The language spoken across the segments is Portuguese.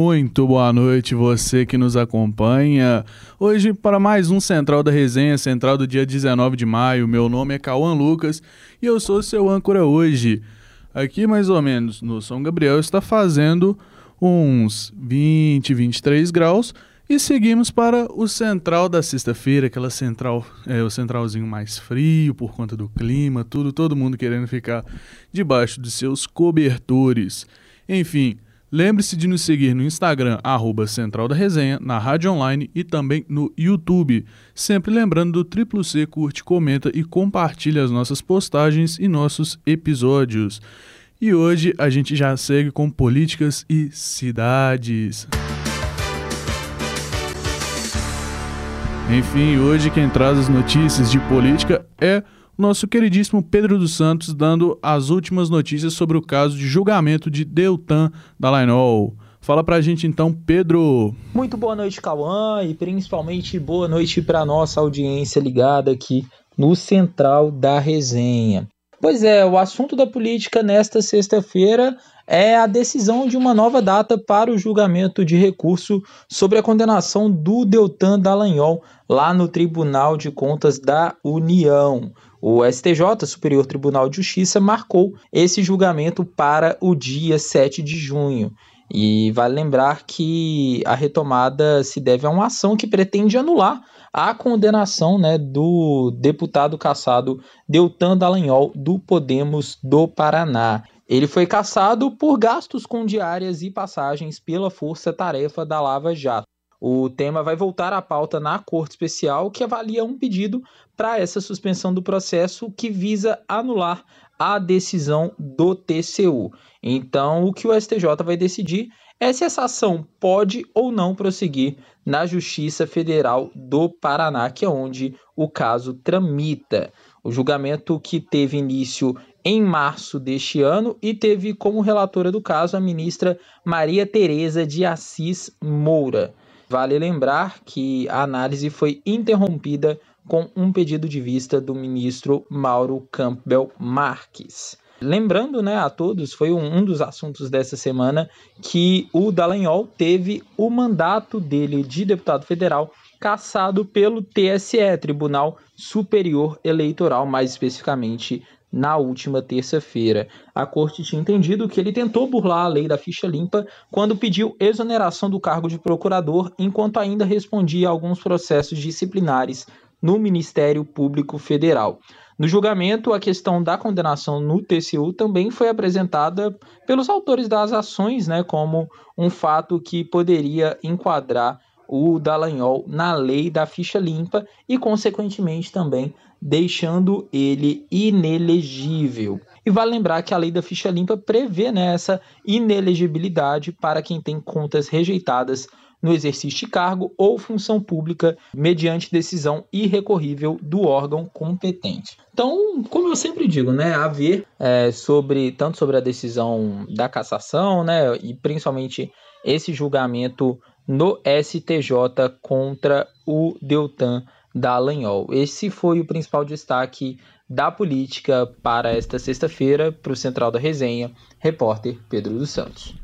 Muito boa noite, você que nos acompanha. Hoje, para mais um Central da Resenha, Central do dia 19 de maio. Meu nome é Cauã Lucas e eu sou seu âncora hoje. Aqui, mais ou menos, no São Gabriel, está fazendo uns 20, 23 graus. E seguimos para o central da sexta-feira, aquela central, é, o centralzinho mais frio por conta do clima, tudo, todo mundo querendo ficar debaixo dos seus cobertores. Enfim, Lembre-se de nos seguir no Instagram, arroba Central da Resenha, na Rádio Online e também no YouTube. Sempre lembrando do Triplo C, curte, comenta e compartilha as nossas postagens e nossos episódios. E hoje a gente já segue com políticas e cidades. Enfim, hoje quem traz as notícias de política é nosso queridíssimo Pedro dos Santos dando as últimas notícias sobre o caso de julgamento de Deltan Dallagnol. Fala pra gente então, Pedro. Muito boa noite, Cauã, e principalmente boa noite para nossa audiência ligada aqui no Central da Resenha. Pois é, o assunto da política nesta sexta-feira é a decisão de uma nova data para o julgamento de recurso sobre a condenação do Deltan Dallagnol lá no Tribunal de Contas da União. O STJ, Superior Tribunal de Justiça, marcou esse julgamento para o dia 7 de junho. E vale lembrar que a retomada se deve a uma ação que pretende anular a condenação né, do deputado caçado Deltan Dallagnol do Podemos do Paraná. Ele foi caçado por gastos com diárias e passagens pela força-tarefa da Lava Jato. O tema vai voltar à pauta na Corte Especial, que avalia um pedido para essa suspensão do processo que visa anular a decisão do TCU. Então, o que o STJ vai decidir é se essa ação pode ou não prosseguir na Justiça Federal do Paraná, que é onde o caso tramita. O julgamento que teve início em março deste ano e teve como relatora do caso a ministra Maria Tereza de Assis Moura. Vale lembrar que a análise foi interrompida com um pedido de vista do ministro Mauro Campbell Marques. Lembrando né, a todos, foi um, dos assuntos dessa semana que o Dallagnol teve o mandato dele de deputado federal cassado pelo TSE, Tribunal Superior Eleitoral, mais especificamente na última terça-feira. A corte tinha entendido que ele tentou burlar a lei da ficha limpa quando pediu exoneração do cargo de procurador, enquanto ainda respondia a alguns processos disciplinares no Ministério Público Federal. No julgamento, a questão da condenação no TCU também foi apresentada pelos autores das ações, né, como um fato que poderia enquadrar o Dallagnol na lei da ficha limpa e, consequentemente, também deixando ele inelegível. E vale lembrar que a lei da ficha limpa prevê né, essa inelegibilidade para quem tem contas rejeitadas no exercício de cargo ou função pública mediante decisão irrecorrível do órgão competente. Então, como eu sempre digo, né, a ver é, sobre tanto sobre a decisão da cassação, né, e principalmente esse julgamento no STJ contra o Deltan Dallagnol. Esse foi o principal destaque da política para esta sexta-feira, para o Central da Resenha, repórter Pedro dos Santos.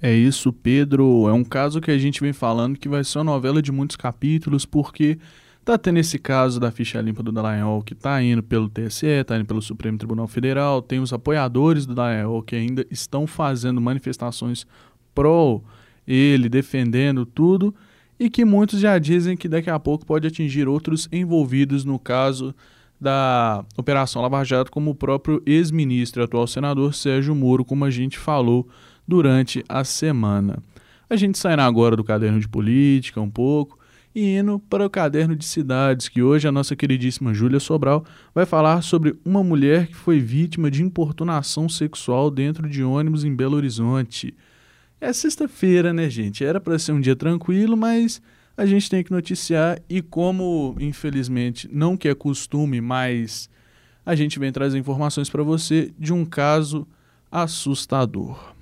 É isso, Pedro. É um caso que a gente vem falando que vai ser uma novela de muitos capítulos, porque tá tendo esse caso da ficha limpa do Dallagnol que tá indo pelo TSE, tá indo pelo Supremo Tribunal Federal, tem os apoiadores do Dallagnol que ainda estão fazendo manifestações pró ele, defendendo tudo, e que muitos já dizem que daqui a pouco pode atingir outros envolvidos no caso da Operação Lava Jato, como o próprio ex-ministro e atual senador Sérgio Moro, como a gente falou durante a semana. A gente saindo agora do caderno de política um pouco e indo para o caderno de cidades, que hoje a nossa queridíssima Júlia Sobral vai falar sobre uma mulher que foi vítima de importunação sexual dentro de ônibus em Belo Horizonte. É sexta-feira, né, gente? Era para ser um dia tranquilo, mas a gente tem que noticiar e como, infelizmente, não que é costume, mas a gente vem trazer informações para você de um caso assustador.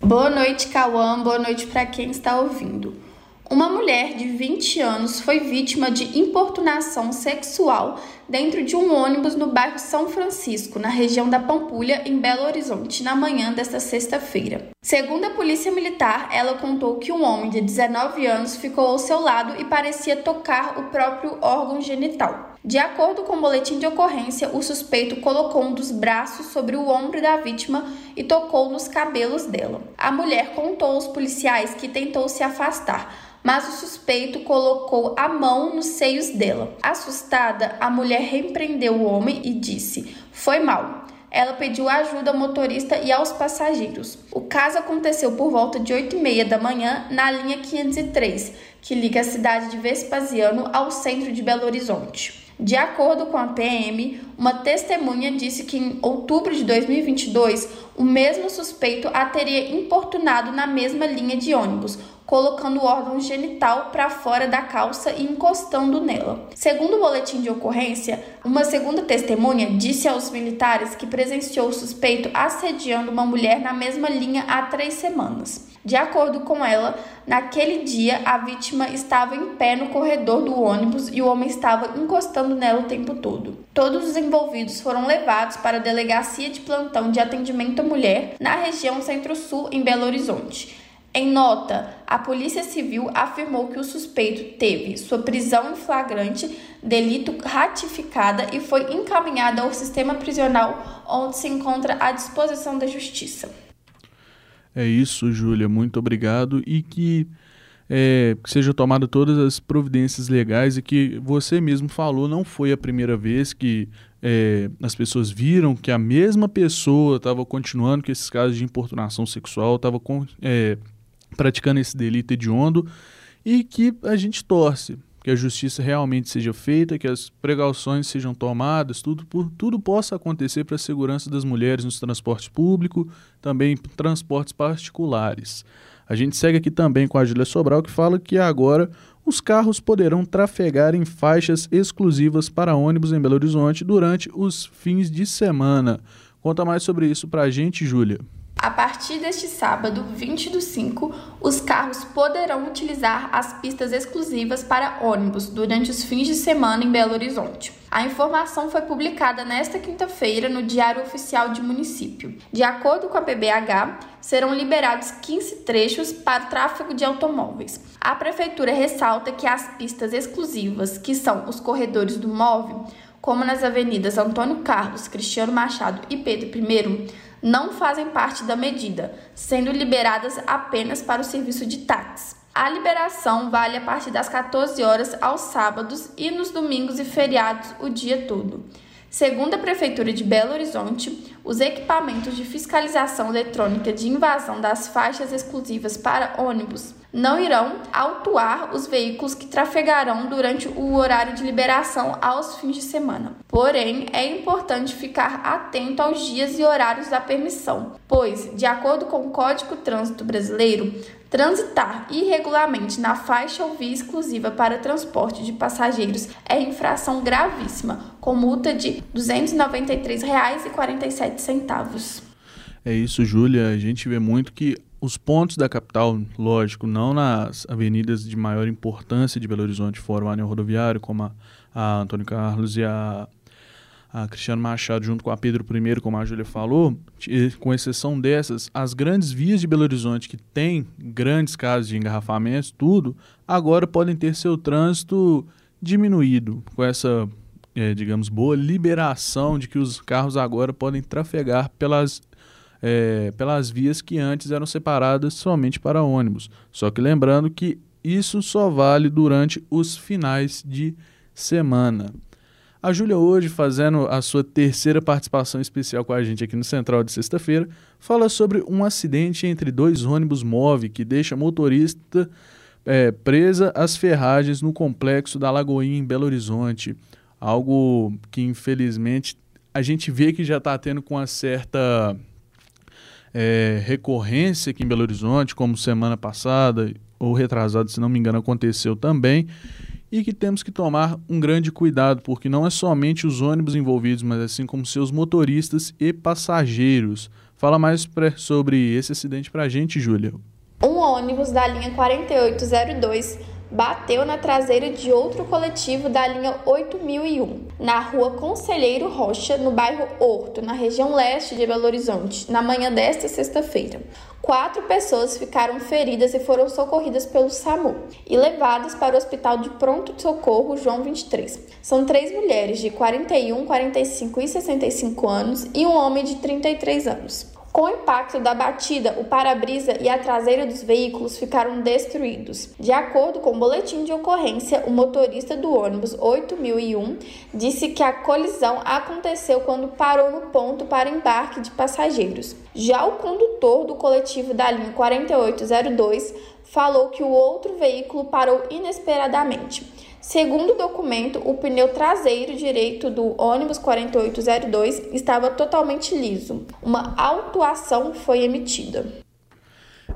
Boa noite, Cauã. Boa noite para quem está ouvindo. Uma mulher de 20 anos foi vítima de importunação sexual dentro de um ônibus no bairro São Francisco, na região da Pampulha, em Belo Horizonte, na manhã desta sexta-feira. Segundo a Polícia Militar, ela contou que um homem de 19 anos ficou ao seu lado e parecia tocar o próprio órgão genital. De acordo com o boletim de ocorrência, o suspeito colocou um dos braços sobre o ombro da vítima e tocou nos cabelos dela. A mulher contou aos policiais que tentou se afastar, mas o suspeito colocou a mão nos seios dela. Assustada, a mulher repreendeu o homem e disse: Foi mal. Ela pediu ajuda ao motorista e aos passageiros. O caso aconteceu por volta de 8 e meia da manhã na linha 503, que liga a cidade de Vespasiano ao centro de Belo Horizonte. De acordo com a PM, uma testemunha disse que em outubro de 2022, o mesmo suspeito a teria importunado na mesma linha de ônibus, colocando o órgão genital para fora da calça e encostando nela. Segundo o boletim de ocorrência, uma segunda testemunha disse aos militares que presenciou o suspeito assediando uma mulher na mesma linha há três semanas. De acordo com ela, naquele dia a vítima estava em pé no corredor do ônibus e o homem estava encostando nela o tempo todo. Todos os envolvidos foram levados para a delegacia de plantão de atendimento à mulher na região Centro-Sul, em Belo Horizonte. Em nota, a Polícia Civil afirmou que o suspeito teve sua prisão em flagrante, delito ratificada e foi encaminhado ao sistema prisional, onde se encontra à disposição da Justiça. É isso, Júlia. Muito obrigado e que, é, que seja tomada todas as providências legais e que você mesmo falou, não foi a primeira vez que é, as pessoas viram que a mesma pessoa estava continuando com esses casos de importunação sexual, estava é, praticando esse delito hediondo e que a gente torce que a justiça realmente seja feita, que as precauções sejam tomadas, tudo, por, tudo possa acontecer para a segurança das mulheres nos transportes públicos, também transportes particulares. A gente segue aqui também com a Júlia Sobral, que fala que agora os carros poderão trafegar em faixas exclusivas para ônibus em Belo Horizonte durante os fins de semana. Conta mais sobre isso para a gente, Júlia. A partir deste sábado, 20 do 5, os carros poderão utilizar as pistas exclusivas para ônibus durante os fins de semana em Belo Horizonte. A informação foi publicada nesta quinta-feira no Diário Oficial de Município. De acordo com a PBH, serão liberados 15 trechos para tráfego de automóveis. A prefeitura ressalta que as pistas exclusivas, que são os corredores do móvel, como nas avenidas Antônio Carlos, Cristiano Machado e Pedro I, não fazem parte da medida, sendo liberadas apenas para o serviço de táxi. A liberação vale a partir das 14 horas aos sábados e nos domingos e feriados o dia todo. Segundo a Prefeitura de Belo Horizonte, os equipamentos de fiscalização eletrônica de invasão das faixas exclusivas para ônibus não irão autuar os veículos que trafegarão durante o horário de liberação aos fins de semana. Porém, é importante ficar atento aos dias e horários da permissão, pois, de acordo com o Código Trânsito Brasileiro, transitar irregularmente na faixa ou via exclusiva para transporte de passageiros é infração gravíssima, com multa de R$ 293,47. É isso, Júlia. A gente vê muito que os pontos da capital, lógico, não nas avenidas de maior importância de Belo Horizonte, fora o anel rodoviário, como a, a Antônio Carlos e a, a Cristiano Machado, junto com a Pedro I, como a Júlia falou, com exceção dessas, as grandes vias de Belo Horizonte, que têm grandes casos de engarrafamentos, tudo, agora podem ter seu trânsito diminuído, com essa, é, digamos, boa liberação de que os carros agora podem trafegar pelas é, pelas vias que antes eram separadas somente para ônibus. Só que lembrando que isso só vale durante os finais de semana. A Júlia hoje, fazendo a sua terceira participação especial com a gente aqui no Central de sexta-feira, fala sobre um acidente entre dois ônibus móveis que deixa motorista é, presa às ferragens no complexo da Lagoinha em Belo Horizonte. Algo que infelizmente a gente vê que já está tendo com uma certa é, recorrência aqui em Belo Horizonte, como semana passada ou retrasada, se não me engano, aconteceu também, e que temos que tomar um grande cuidado, porque não é somente os ônibus envolvidos, mas assim como seus motoristas e passageiros. Fala mais pra, sobre esse acidente para a gente, Júlia. Um ônibus da linha 4802 bateu na traseira de outro coletivo da linha 8001, na rua Conselheiro Rocha, no bairro Horto, na região leste de Belo Horizonte, na manhã desta sexta-feira. Quatro pessoas ficaram feridas e foram socorridas pelo SAMU e levadas para o Hospital de Pronto Socorro João 23. São três mulheres de 41, 45 e 65 anos e um homem de 33 anos. Com o impacto da batida, o para-brisa e a traseira dos veículos ficaram destruídos. De acordo com o boletim de ocorrência, o motorista do ônibus 8001 disse que a colisão aconteceu quando parou no ponto para embarque de passageiros. Já o condutor do coletivo da linha 4802 falou que o outro veículo parou inesperadamente. Segundo o documento, o pneu traseiro direito do ônibus 4802 estava totalmente liso. Uma autuação foi emitida.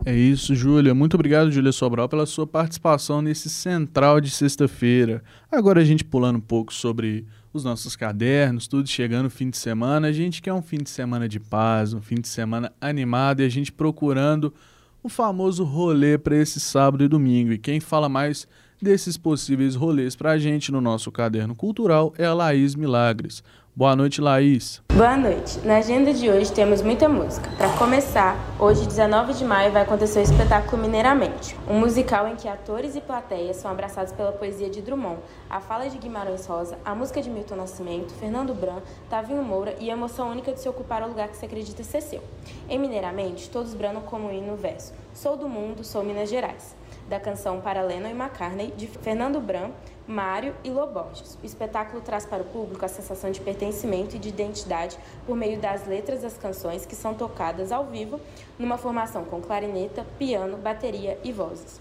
É isso, Júlia. Muito obrigado, Júlia Sobral, pela sua participação nesse Central de sexta-feira. Agora a gente pulando um pouco sobre os nossos cadernos, tudo chegando o fim de semana. A gente quer um fim de semana de paz, um fim de semana animado e a gente procurando o famoso rolê para esse sábado e domingo. E quem fala mais desses possíveis rolês para a gente no nosso caderno cultural é a Laís Milagres. Boa noite, Laís. Boa noite. Na agenda de hoje temos muita música. Para começar, hoje, 19 de maio, vai acontecer o espetáculo Mineiramente, um musical em que atores e plateias são abraçados pela poesia de Drummond, a fala de Guimarães Rosa, a música de Milton Nascimento, Fernando Bran, Tavinho Moura e a emoção única de se ocupar o lugar que se acredita ser seu. Em Mineiramente, todos branam como hino verso: Sou do mundo, sou Minas Gerais da canção Para Lennon e McCartney, de Fernando Bran, Mário e Loborges. O espetáculo traz para o público a sensação de pertencimento e de identidade por meio das letras das canções que são tocadas ao vivo, numa formação com clarineta, piano, bateria e vozes.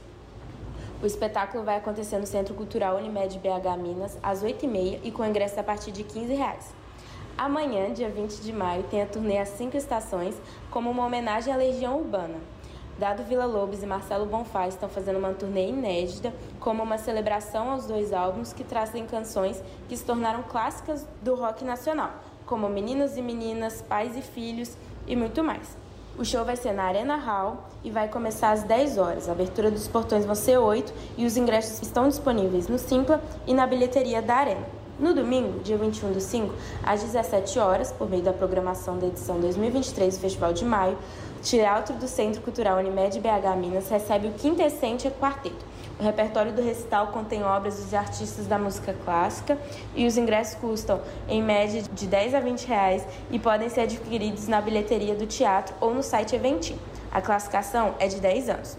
O espetáculo vai acontecer no Centro Cultural Unimed BH Minas, às 8h30 e com ingresso a partir de 15 reais. Amanhã, dia 20 de maio, tem a turnê As Cinco Estações, como uma homenagem à Legião Urbana. Dado Vila Lobos e Marcelo Bonfá estão fazendo uma turnê inédita, como uma celebração aos dois álbuns que trazem canções que se tornaram clássicas do rock nacional, como Meninos e Meninas, Pais e Filhos e muito mais. O show vai ser na Arena Hall e vai começar às 10 horas. A abertura dos portões vão ser 8 e os ingressos estão disponíveis no Simpla e na bilheteria da Arena. No domingo, dia 21 do 5, às 17 horas, por meio da programação da edição 2023 do Festival de Maio, Teatro do Centro Cultural Unimed BH Minas recebe o Quintessência Quarteto. O repertório do recital contém obras dos artistas da música clássica e os ingressos custam, em média, de 10 a 20 reais e podem ser adquiridos na bilheteria do teatro ou no site Eventim. A classificação é de 10 anos.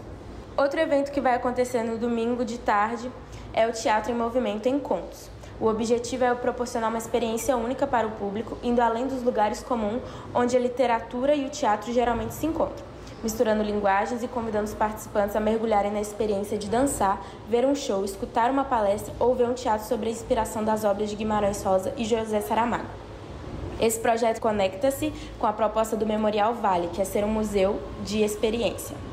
Outro evento que vai acontecer no domingo de tarde é o Teatro em Movimento Encontros. O objetivo é proporcionar uma experiência única para o público, indo além dos lugares comuns onde a literatura e o teatro geralmente se encontram, misturando linguagens e convidando os participantes a mergulharem na experiência de dançar, ver um show, escutar uma palestra ou ver um teatro sobre a inspiração das obras de Guimarães Rosa e José Saramago. Esse projeto conecta-se com a proposta do Memorial Vale, que é ser um museu de experiência.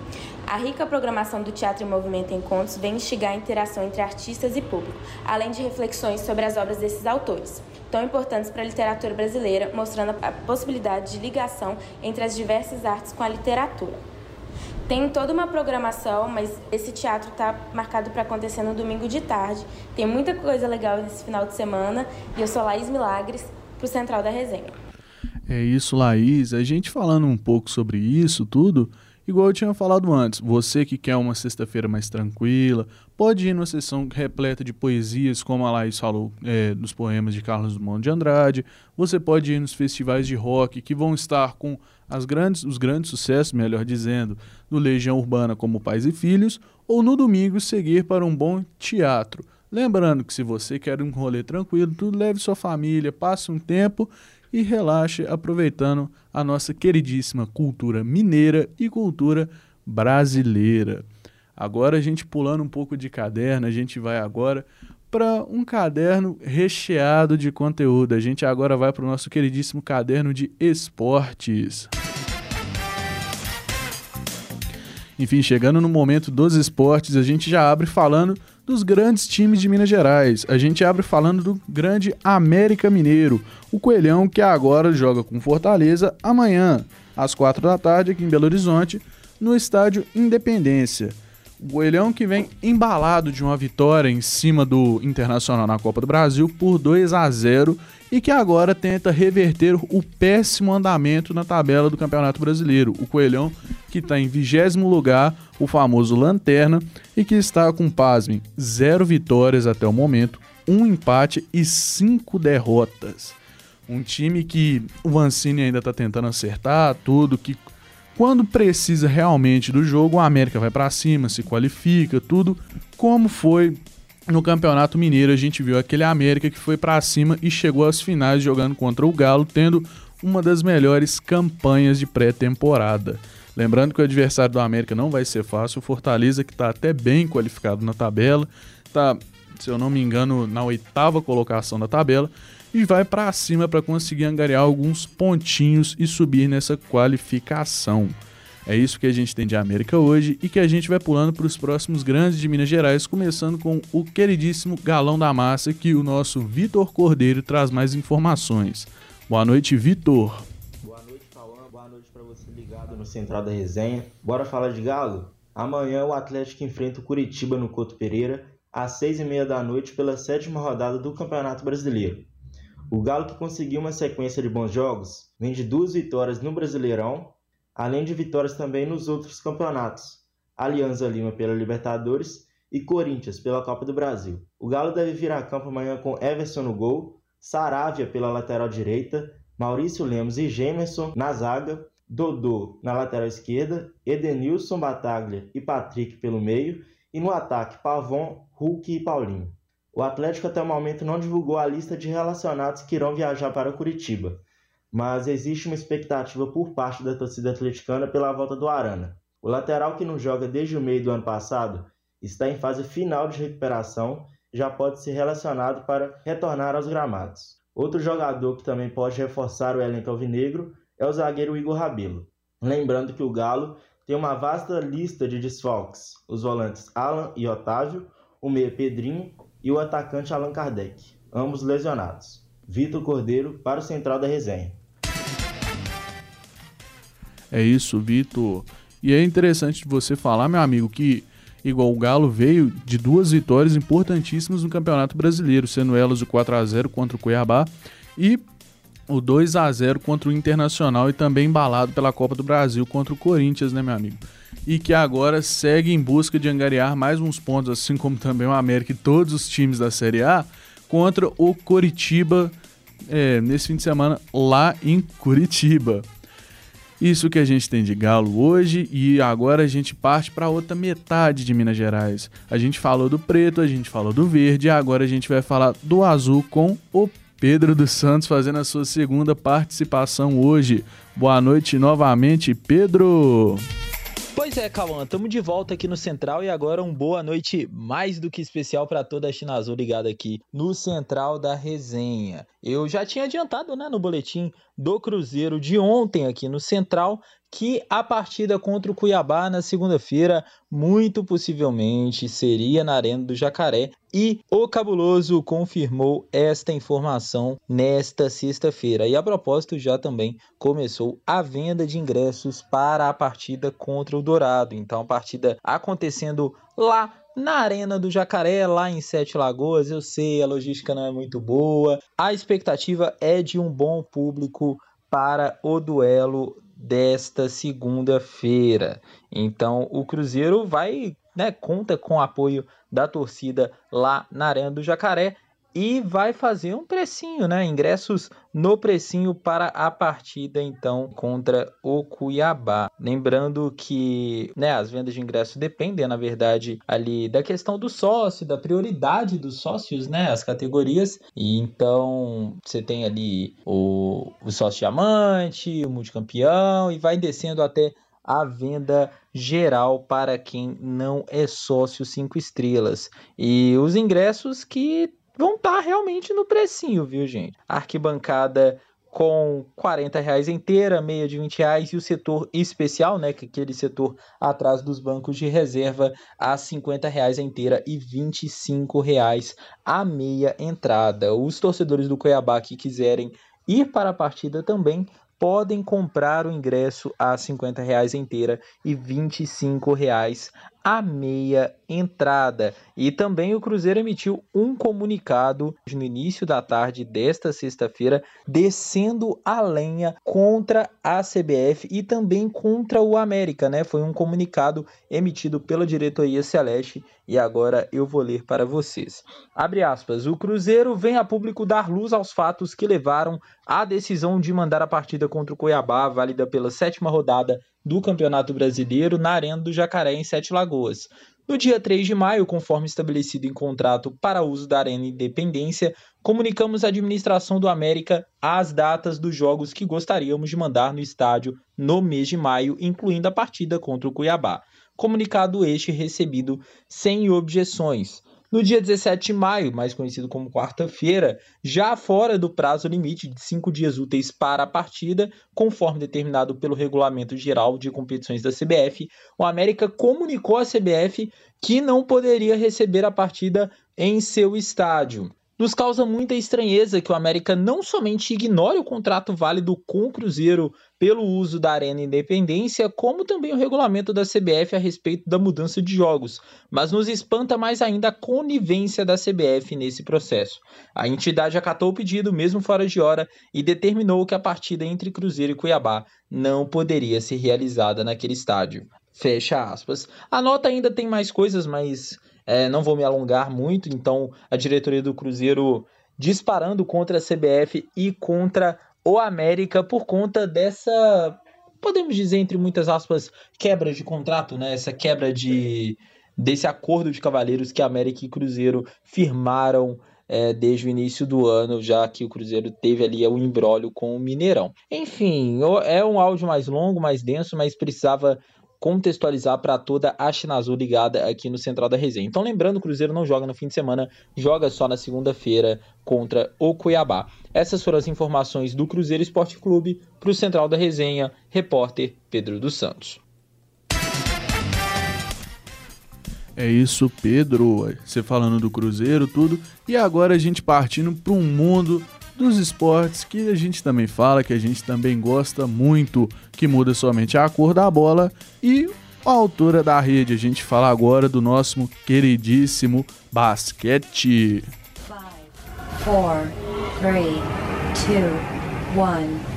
A rica programação do Teatro em Movimento Encontros vem instigar a interação entre artistas e público, além de reflexões sobre as obras desses autores, tão importantes para a literatura brasileira, mostrando a possibilidade de ligação entre as diversas artes com a literatura. Tem toda uma programação, mas esse teatro está marcado para acontecer no domingo de tarde. Tem muita coisa legal nesse final de semana e eu sou Laís Milagres, para o Central da Resenha. É isso, Laís. A gente falando um pouco sobre isso tudo, Igual eu tinha falado antes, você que quer uma sexta-feira mais tranquila, pode ir numa sessão repleta de poesias, como a Laís falou, é, dos poemas de Carlos Drummond de Andrade. Você pode ir nos festivais de rock que vão estar com as grandes, os grandes sucessos, melhor dizendo, do Legião Urbana como Pais e Filhos, ou no domingo seguir para um bom teatro. Lembrando que se você quer um rolê tranquilo, tudo leve sua família, passe um tempo e relaxe aproveitando a nossa queridíssima cultura mineira e cultura brasileira. Agora a gente pulando um pouco de caderno, a gente vai agora para um caderno recheado de conteúdo. A gente agora vai para o nosso queridíssimo caderno de esportes. Enfim, chegando no momento dos esportes, a gente já abre falando dos grandes times de Minas Gerais. A gente abre falando do grande América Mineiro, o Coelhão que agora joga com Fortaleza amanhã, às quatro da tarde, aqui em Belo Horizonte, no estádio Independência. O Coelhão que vem embalado de uma vitória em cima do Internacional na Copa do Brasil por 2 a 0 e que agora tenta reverter o péssimo andamento na tabela do Campeonato Brasileiro. O Coelhão que está em vigésimo lugar, o famoso Lanterna, e que está com, pasmem, zero vitórias até o momento, um empate e cinco derrotas. Um time que o Vancini ainda está tentando acertar tudo, que quando precisa realmente do jogo, o América vai para cima, se qualifica, tudo como foi no Campeonato Mineiro. A gente viu aquele América que foi para cima e chegou às finais jogando contra o Galo, tendo uma das melhores campanhas de pré-temporada. Lembrando que o adversário do América não vai ser fácil, o Fortaleza que está até bem qualificado na tabela, está, se eu não me engano, na oitava colocação da tabela e vai para cima para conseguir angariar alguns pontinhos e subir nessa qualificação. É isso que a gente tem de América hoje e que a gente vai pulando para os próximos grandes de Minas Gerais, começando com o queridíssimo Galão da Massa, que o nosso Vitor Cordeiro traz mais informações. Boa noite, Vitor. Boa noite, Cauã. Boa noite para você ligado no Central da Resenha. Bora falar de Galo? Amanhã o Atlético enfrenta o Curitiba no Couto Pereira, às seis e meia da noite, pela sétima rodada do Campeonato Brasileiro. O Galo, que conseguiu uma sequência de bons jogos, vem de duas vitórias no Brasileirão, além de vitórias também nos outros campeonatos. Alianza Lima pela Libertadores e Corinthians pela Copa do Brasil. O Galo deve vir a campo amanhã com Everson no gol, Saravia pela lateral direita, Maurício Lemos e Gemerson na zaga, Dodô na lateral esquerda, Edenilson Bataglia e Patrick pelo meio, e no ataque Pavon, Hulk e Paulinho. O Atlético até o momento não divulgou a lista de relacionados que irão viajar para Curitiba, mas existe uma expectativa por parte da torcida atleticana pela volta do Arana. O lateral que não joga desde o meio do ano passado está em fase final de recuperação e já pode ser relacionado para retornar aos gramados. Outro jogador que também pode reforçar o elenco alvinegro é o zagueiro Igor Rabelo. Lembrando que o Galo tem uma vasta lista de desfalques: os volantes Alan e Otávio, o meia Pedrinho e o atacante Allan Kardec, ambos lesionados. Vitor Cordeiro para o Central da Resenha. É isso, Vitor. E é interessante você falar, meu amigo, que igual o Galo veio de duas vitórias importantíssimas no Campeonato Brasileiro, sendo elas o 4 a 0 contra o Cuiabá e o 2 a 0 contra o Internacional e também embalado pela Copa do Brasil contra o Corinthians, né, meu amigo? e que agora segue em busca de angariar mais uns pontos, assim como também o América e todos os times da Série A, contra o Coritiba é, nesse fim de semana lá em Curitiba. Isso que a gente tem de Galo hoje e agora a gente parte para outra metade de Minas Gerais. A gente falou do preto, a gente falou do verde e agora a gente vai falar do azul com o Pedro dos Santos fazendo a sua segunda participação hoje. Boa noite novamente, Pedro. Pois é, Cauã, estamos de volta aqui no Central e agora um boa noite mais do que especial para toda a China Azul ligada aqui no Central da Resenha. Eu já tinha adiantado né, no boletim do Cruzeiro de ontem aqui no Central que a partida contra o Cuiabá na segunda-feira muito possivelmente seria na Arena do Jacaré e o Cabuloso confirmou esta informação nesta sexta-feira. E a propósito, já também começou a venda de ingressos para a partida contra o Dourado. Então, a partida acontecendo lá na Arena do Jacaré, lá em Sete Lagoas. Eu sei, a logística não é muito boa. A expectativa é de um bom público para o duelo desta segunda-feira. Então o Cruzeiro vai, né, conta com o apoio da torcida lá na Arena do Jacaré e vai fazer um precinho, né? Ingressos no precinho para a partida então contra o Cuiabá. Lembrando que, né, as vendas de ingressos dependem, na verdade, ali da questão do sócio, da prioridade dos sócios, né, as categorias. E então você tem ali o, o sócio diamante, o multicampeão e vai descendo até a venda geral para quem não é sócio 5 estrelas. E os ingressos que vão estar tá realmente no precinho, viu, gente? Arquibancada com 40 reais inteira, meia de 20 reais e o setor especial, né, que é aquele setor atrás dos bancos de reserva, a 50 reais inteira e 25 reais a meia entrada. Os torcedores do Cuiabá que quiserem ir para a partida também podem comprar o ingresso a 50 reais inteira e 25 reais a meia entrada. E também o Cruzeiro emitiu um comunicado no início da tarde desta sexta-feira, descendo a lenha contra a CBF e também contra o América, né? Foi um comunicado emitido pela diretoria Celeste e agora eu vou ler para vocês. Abre aspas. O Cruzeiro vem a público dar luz aos fatos que levaram à decisão de mandar a partida contra o Cuiabá, válida pela sétima rodada do Campeonato Brasileiro na Arena do Jacaré, em Sete Lagoas. No dia 3 de maio, conforme estabelecido em contrato para uso da Arena Independência, comunicamos à administração do América as datas dos jogos que gostaríamos de mandar no estádio no mês de maio, incluindo a partida contra o Cuiabá. Comunicado este recebido sem objeções. No dia 17 de maio, mais conhecido como quarta-feira, já fora do prazo limite de cinco dias úteis para a partida, conforme determinado pelo Regulamento Geral de Competições da CBF, o América comunicou à CBF que não poderia receber a partida em seu estádio. Nos causa muita estranheza que o América não somente ignore o contrato válido com o Cruzeiro pelo uso da Arena Independência, como também o regulamento da CBF a respeito da mudança de jogos, mas nos espanta mais ainda a conivência da CBF nesse processo. A entidade acatou o pedido, mesmo fora de hora, e determinou que a partida entre Cruzeiro e Cuiabá não poderia ser realizada naquele estádio. Fecha aspas. A nota ainda tem mais coisas, mas é, não vou me alongar muito, então a diretoria do Cruzeiro disparando contra a CBF e contra o América por conta dessa, podemos dizer entre muitas aspas, quebra de contrato, né? Essa quebra de desse acordo de cavaleiros que América e Cruzeiro firmaram é, desde o início do ano, já que o Cruzeiro teve ali o embrólio com o Mineirão. Enfim, é um áudio mais longo, mais denso, mas precisava contextualizar para toda a China Azul ligada aqui no Central da Resenha. Então, lembrando, o Cruzeiro não joga no fim de semana, joga só na segunda-feira contra o Cuiabá. Essas foram as informações do Cruzeiro Esporte Clube para o Central da Resenha, repórter Pedro dos Santos. É isso, Pedro. Você falando do Cruzeiro, tudo. E agora a gente partindo para um mundo dos esportes que a gente também fala, que a gente também gosta muito, que muda somente a cor da bola e a altura da rede. A gente fala agora do nosso queridíssimo basquete. 5, 4, 3, 2, 1.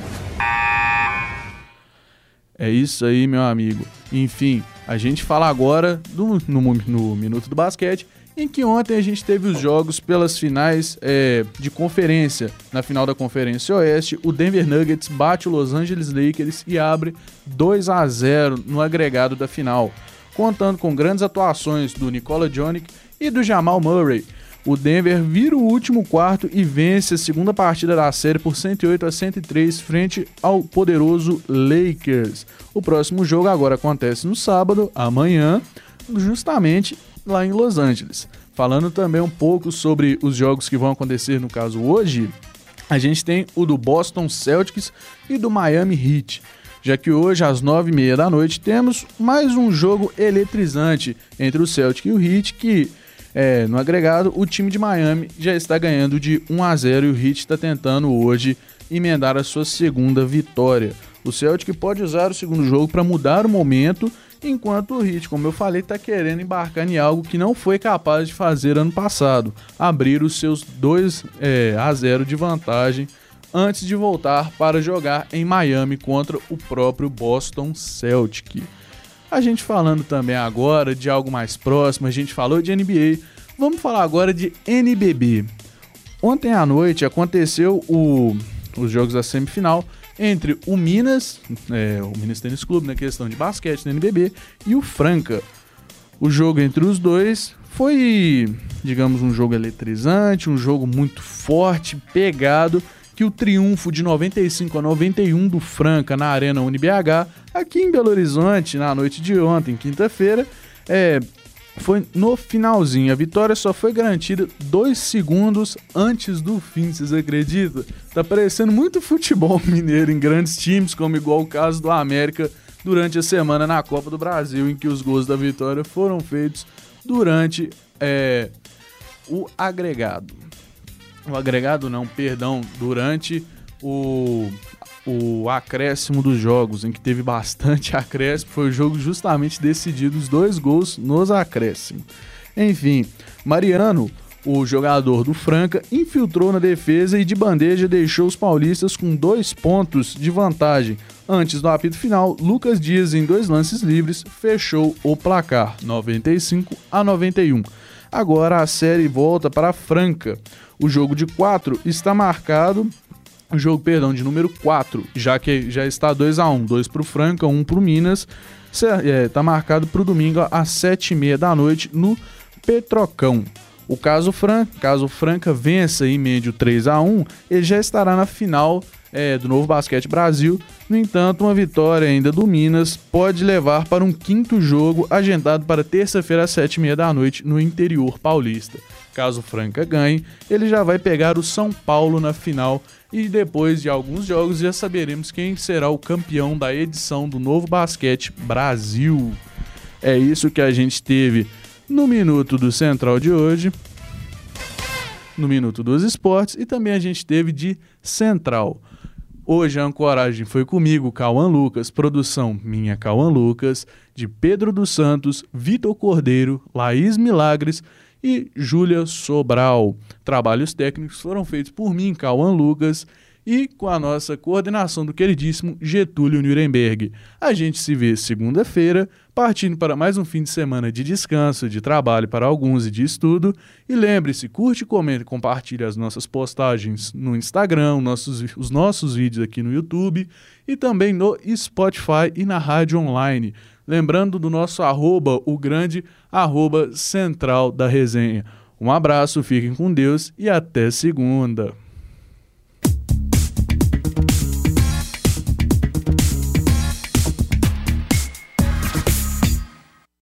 É isso aí, meu amigo. Enfim, a gente fala agora do, no, no Minuto do Basquete em que ontem a gente teve os jogos pelas finais é, de conferência. Na final da Conferência Oeste, o Denver Nuggets bate o Los Angeles Lakers e abre 2 a 0 no agregado da final, contando com grandes atuações do Nikola Jokic e do Jamal Murray. O Denver vira o último quarto e vence a segunda partida da série por 108 a 103 frente ao poderoso Lakers. O próximo jogo agora acontece no sábado, amanhã, justamente lá em Los Angeles. Falando também um pouco sobre os jogos que vão acontecer, no caso hoje, a gente tem o do Boston Celtics e do Miami Heat. Já que hoje, às nove e meia da noite, temos mais um jogo eletrizante entre o Celtic e o Heat, que é, no agregado, o time de Miami já está ganhando de 1 a 0 e o Heat está tentando hoje emendar a sua segunda vitória. O Celtic pode usar o segundo jogo para mudar o momento enquanto o Heat, como eu falei, está querendo embarcar em algo que não foi capaz de fazer ano passado, abrir os seus 2 é, a 0 de vantagem antes de voltar para jogar em Miami contra o próprio Boston Celtic. A gente falando também agora de algo mais próximo, a gente falou de NBA, vamos falar agora de NBB. Ontem à noite aconteceu o, os jogos da semifinal entre o Minas, é, o Minas Tênis Clube na questão de basquete no NBB, e o Franca. O jogo entre os dois foi, digamos, um jogo eletrizante, um jogo muito forte, pegado, que o triunfo de 95 a 91 do Franca na Arena UniBH, aqui em Belo Horizonte, na noite de ontem, quinta-feira, é, foi no finalzinho. A vitória só foi garantida dois segundos antes do fim, vocês acreditam? Tá parecendo muito futebol mineiro em grandes times, como igual o caso do América durante a semana na Copa do Brasil, em que os gols da vitória foram feitos durante é, o agregado. O agregado não, perdão, durante o, o acréscimo dos jogos, em que teve bastante acréscimo, foi o jogo justamente decidido os dois gols nos acréscimos. Enfim, Mariano, o jogador do Franca, infiltrou na defesa e de bandeja deixou os paulistas com dois pontos de vantagem. Antes do apito final, Lucas Dias, em dois lances livres, fechou o placar, 95 a 91. Agora a série volta para Franca. O jogo de 4 está marcado o jogo, perdão, de número 4, já que já está 2 a 1 2 para o Franca, 1 para o Minas. Está é, tá marcado para o domingo às 7h30 da noite no Petrocão. O caso Franca, caso Franca vença e médio 3 a 1 ele já estará na final é, do Novo Basquete Brasil. No entanto, uma vitória ainda do Minas pode levar para um quinto jogo agendado para terça-feira às 7h30 da noite no interior paulista. Caso Franca ganhe, ele já vai pegar o São Paulo na final e depois de alguns jogos já saberemos quem será o campeão da edição do Novo Basquete Brasil. É isso que a gente teve no Minuto do Central de hoje, no Minuto dos Esportes e também a gente teve de Central. Hoje a ancoragem foi comigo, Cauã Lucas, produção minha Cauã Lucas, de Pedro dos Santos, Vitor Cordeiro, Laís Milagres e Júlia Sobral. Trabalhos técnicos foram feitos por mim, Cauã Lucas, e com a nossa coordenação do queridíssimo Getúlio Nuremberg. A gente se vê segunda-feira, partindo para mais um fim de semana de descanso, de trabalho para alguns e de estudo. E lembre-se, curte, comente, compartilhe as nossas postagens no Instagram, nossos, os nossos vídeos aqui no YouTube e também no Spotify e na rádio online. Lembrando do nosso arroba, o grande arroba central da resenha. Um abraço, fiquem com Deus e até segunda.